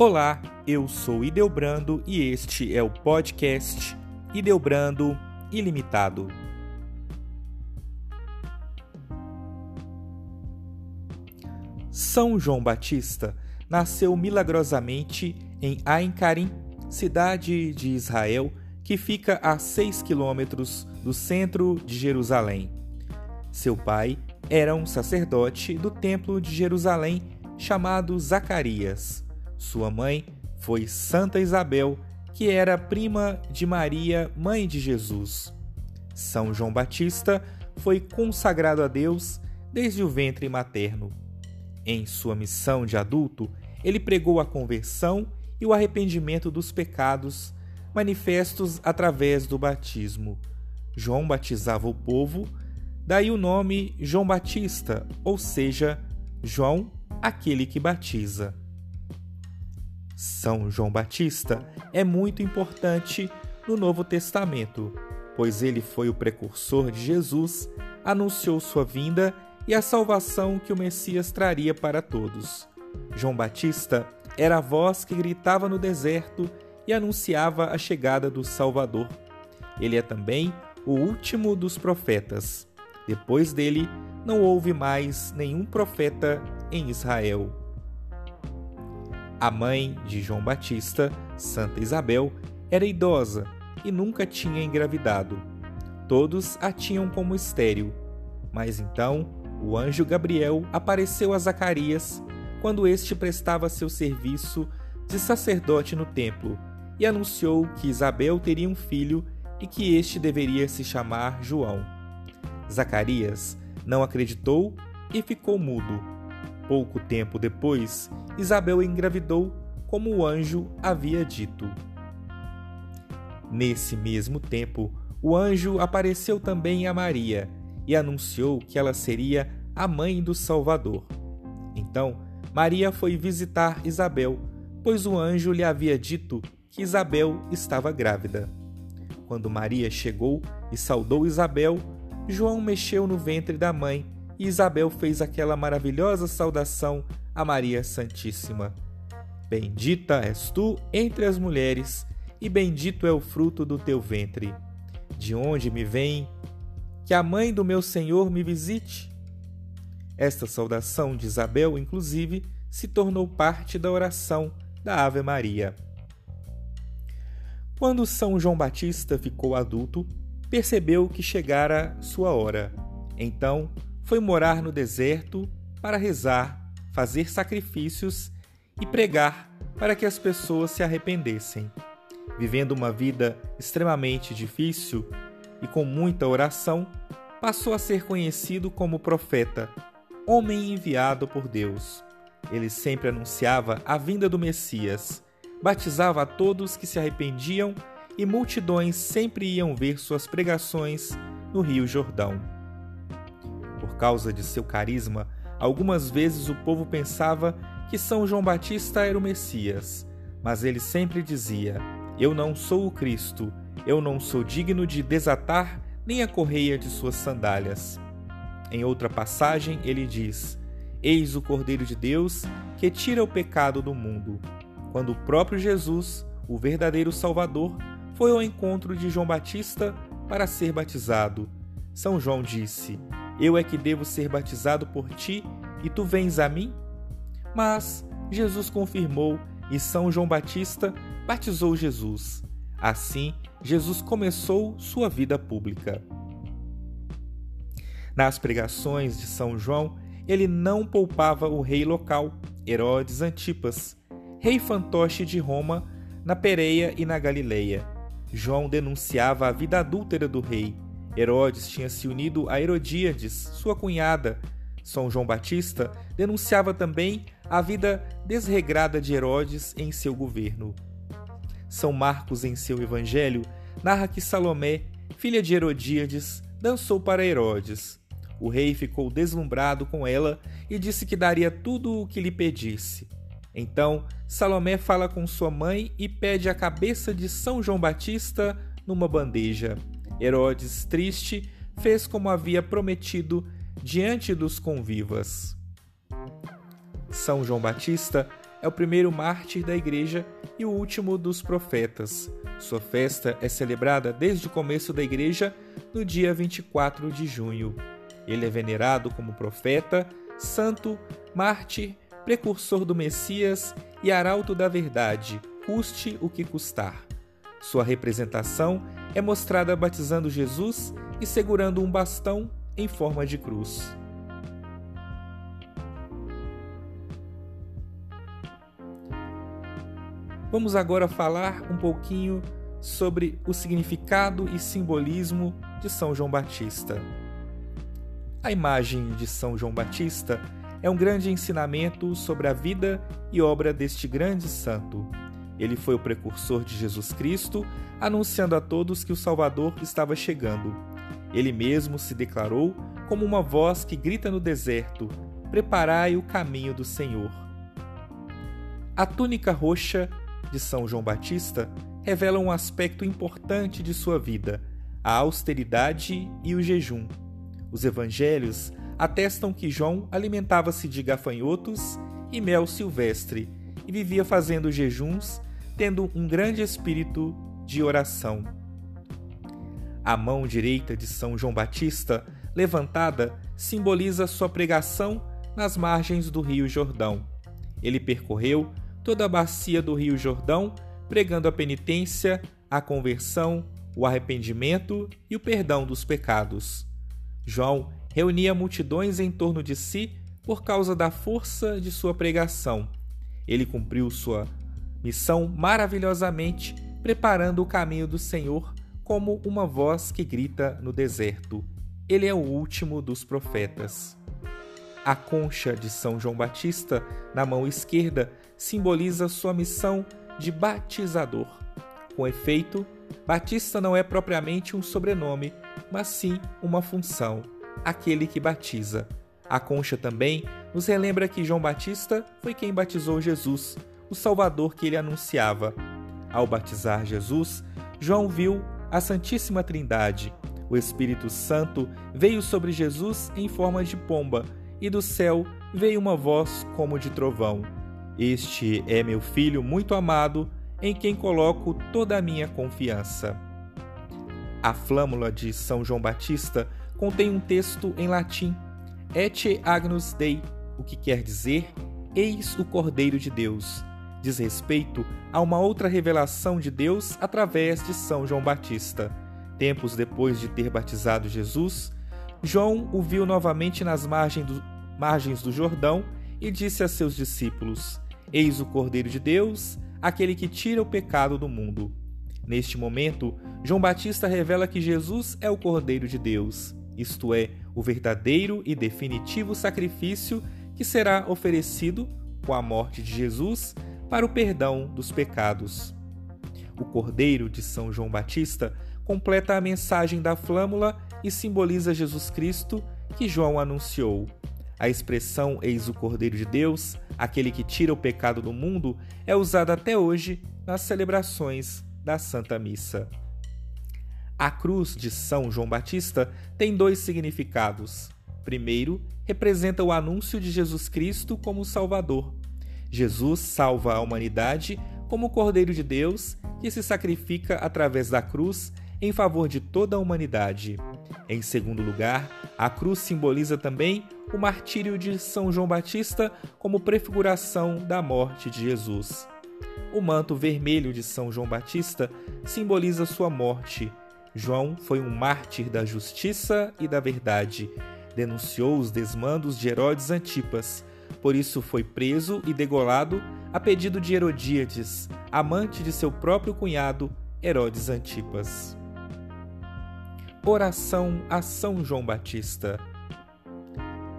Olá, eu sou Ideobrando e este é o podcast Ideobrando Ilimitado. São João Batista nasceu milagrosamente em Ain Karim, cidade de Israel que fica a 6 quilômetros do centro de Jerusalém. Seu pai era um sacerdote do templo de Jerusalém chamado Zacarias. Sua mãe foi Santa Isabel, que era prima de Maria, mãe de Jesus. São João Batista foi consagrado a Deus desde o ventre materno. Em sua missão de adulto, ele pregou a conversão e o arrependimento dos pecados, manifestos através do batismo. João batizava o povo, daí o nome João Batista, ou seja, João, aquele que batiza. São João Batista é muito importante no Novo Testamento, pois ele foi o precursor de Jesus, anunciou sua vinda e a salvação que o Messias traria para todos. João Batista era a voz que gritava no deserto e anunciava a chegada do Salvador. Ele é também o último dos profetas. Depois dele, não houve mais nenhum profeta em Israel. A mãe de João Batista, Santa Isabel, era idosa e nunca tinha engravidado. Todos a tinham como estéril. Mas então o anjo Gabriel apareceu a Zacarias quando este prestava seu serviço de sacerdote no templo e anunciou que Isabel teria um filho e que este deveria se chamar João. Zacarias não acreditou e ficou mudo. Pouco tempo depois, Isabel engravidou, como o anjo havia dito. Nesse mesmo tempo, o anjo apareceu também a Maria e anunciou que ela seria a mãe do Salvador. Então, Maria foi visitar Isabel, pois o anjo lhe havia dito que Isabel estava grávida. Quando Maria chegou e saudou Isabel, João mexeu no ventre da mãe e Isabel fez aquela maravilhosa saudação a Maria Santíssima. Bendita és tu entre as mulheres, e bendito é o fruto do teu ventre. De onde me vem que a mãe do meu Senhor me visite? Esta saudação de Isabel, inclusive, se tornou parte da oração da Ave Maria. Quando São João Batista ficou adulto, percebeu que chegara sua hora. Então, foi morar no deserto para rezar, fazer sacrifícios e pregar para que as pessoas se arrependessem. Vivendo uma vida extremamente difícil e com muita oração, passou a ser conhecido como profeta, homem enviado por Deus. Ele sempre anunciava a vinda do Messias, batizava a todos que se arrependiam e multidões sempre iam ver suas pregações no Rio Jordão causa de seu carisma, algumas vezes o povo pensava que São João Batista era o Messias, mas ele sempre dizia: Eu não sou o Cristo, eu não sou digno de desatar nem a correia de suas sandálias. Em outra passagem, ele diz: Eis o Cordeiro de Deus que tira o pecado do mundo. Quando o próprio Jesus, o verdadeiro Salvador, foi ao encontro de João Batista para ser batizado, São João disse: eu é que devo ser batizado por ti e tu vens a mim? Mas Jesus confirmou e São João Batista batizou Jesus. Assim, Jesus começou sua vida pública. Nas pregações de São João, ele não poupava o rei local, Herodes Antipas, rei fantoche de Roma, na Pereia e na Galileia. João denunciava a vida adúltera do rei Herodes tinha se unido a Herodíades, sua cunhada. São João Batista denunciava também a vida desregrada de Herodes em seu governo. São Marcos, em seu evangelho, narra que Salomé, filha de Herodíades, dançou para Herodes. O rei ficou deslumbrado com ela e disse que daria tudo o que lhe pedisse. Então, Salomé fala com sua mãe e pede a cabeça de São João Batista numa bandeja. Herodes, triste, fez como havia prometido diante dos convivas. São João Batista é o primeiro mártir da igreja e o último dos profetas. Sua festa é celebrada desde o começo da igreja no dia 24 de junho. Ele é venerado como profeta, santo, mártir, precursor do Messias e arauto da verdade, custe o que custar. Sua representação é mostrada batizando Jesus e segurando um bastão em forma de cruz. Vamos agora falar um pouquinho sobre o significado e simbolismo de São João Batista. A imagem de São João Batista é um grande ensinamento sobre a vida e obra deste grande santo. Ele foi o precursor de Jesus Cristo, anunciando a todos que o Salvador estava chegando. Ele mesmo se declarou como uma voz que grita no deserto: Preparai o caminho do Senhor. A túnica roxa de São João Batista revela um aspecto importante de sua vida: a austeridade e o jejum. Os evangelhos atestam que João alimentava-se de gafanhotos e mel silvestre e vivia fazendo jejuns, tendo um grande espírito de oração. A mão direita de São João Batista, levantada, simboliza sua pregação nas margens do Rio Jordão. Ele percorreu toda a bacia do Rio Jordão, pregando a penitência, a conversão, o arrependimento e o perdão dos pecados. João reunia multidões em torno de si por causa da força de sua pregação. Ele cumpriu sua missão maravilhosamente, preparando o caminho do Senhor como uma voz que grita no deserto. Ele é o último dos profetas. A concha de São João Batista, na mão esquerda, simboliza sua missão de batizador. Com efeito, Batista não é propriamente um sobrenome, mas sim uma função aquele que batiza. A concha também nos relembra que João Batista foi quem batizou Jesus, o Salvador que ele anunciava. Ao batizar Jesus, João viu a Santíssima Trindade. O Espírito Santo veio sobre Jesus em forma de pomba, e do céu veio uma voz como de trovão. Este é meu filho muito amado, em quem coloco toda a minha confiança. A flâmula de São João Batista contém um texto em latim, Et Agnus Dei, o que quer dizer Eis o Cordeiro de Deus. Diz respeito a uma outra revelação de Deus através de São João Batista. Tempos depois de ter batizado Jesus, João o viu novamente nas margens do, margens do Jordão e disse a seus discípulos: Eis o Cordeiro de Deus, aquele que tira o pecado do mundo. Neste momento, João Batista revela que Jesus é o Cordeiro de Deus isto é, o verdadeiro e definitivo sacrifício que será oferecido com a morte de Jesus para o perdão dos pecados. O Cordeiro de São João Batista completa a mensagem da flâmula e simboliza Jesus Cristo que João anunciou. A expressão Eis o Cordeiro de Deus, aquele que tira o pecado do mundo, é usada até hoje nas celebrações da Santa Missa. A cruz de São João Batista tem dois significados. Primeiro, representa o anúncio de Jesus Cristo como Salvador. Jesus salva a humanidade como o Cordeiro de Deus que se sacrifica através da cruz em favor de toda a humanidade. Em segundo lugar, a cruz simboliza também o martírio de São João Batista como prefiguração da morte de Jesus. O manto vermelho de São João Batista simboliza sua morte João foi um mártir da justiça e da verdade. Denunciou os desmandos de Herodes Antipas. Por isso foi preso e degolado a pedido de Herodíades, amante de seu próprio cunhado, Herodes Antipas. Oração a São João Batista.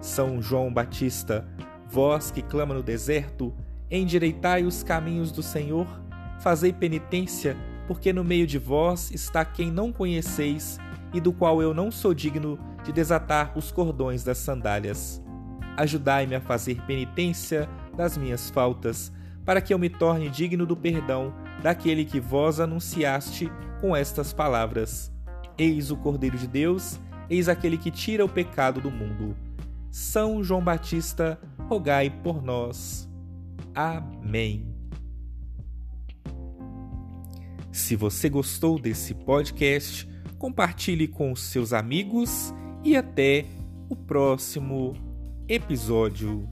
São João Batista, vós que clama no deserto, endireitai os caminhos do Senhor, fazei penitência porque no meio de vós está quem não conheceis e do qual eu não sou digno de desatar os cordões das sandálias. Ajudai-me a fazer penitência das minhas faltas, para que eu me torne digno do perdão daquele que vós anunciaste com estas palavras: Eis o Cordeiro de Deus, eis aquele que tira o pecado do mundo. São João Batista, rogai por nós. Amém. Se você gostou desse podcast, compartilhe com seus amigos e até o próximo episódio.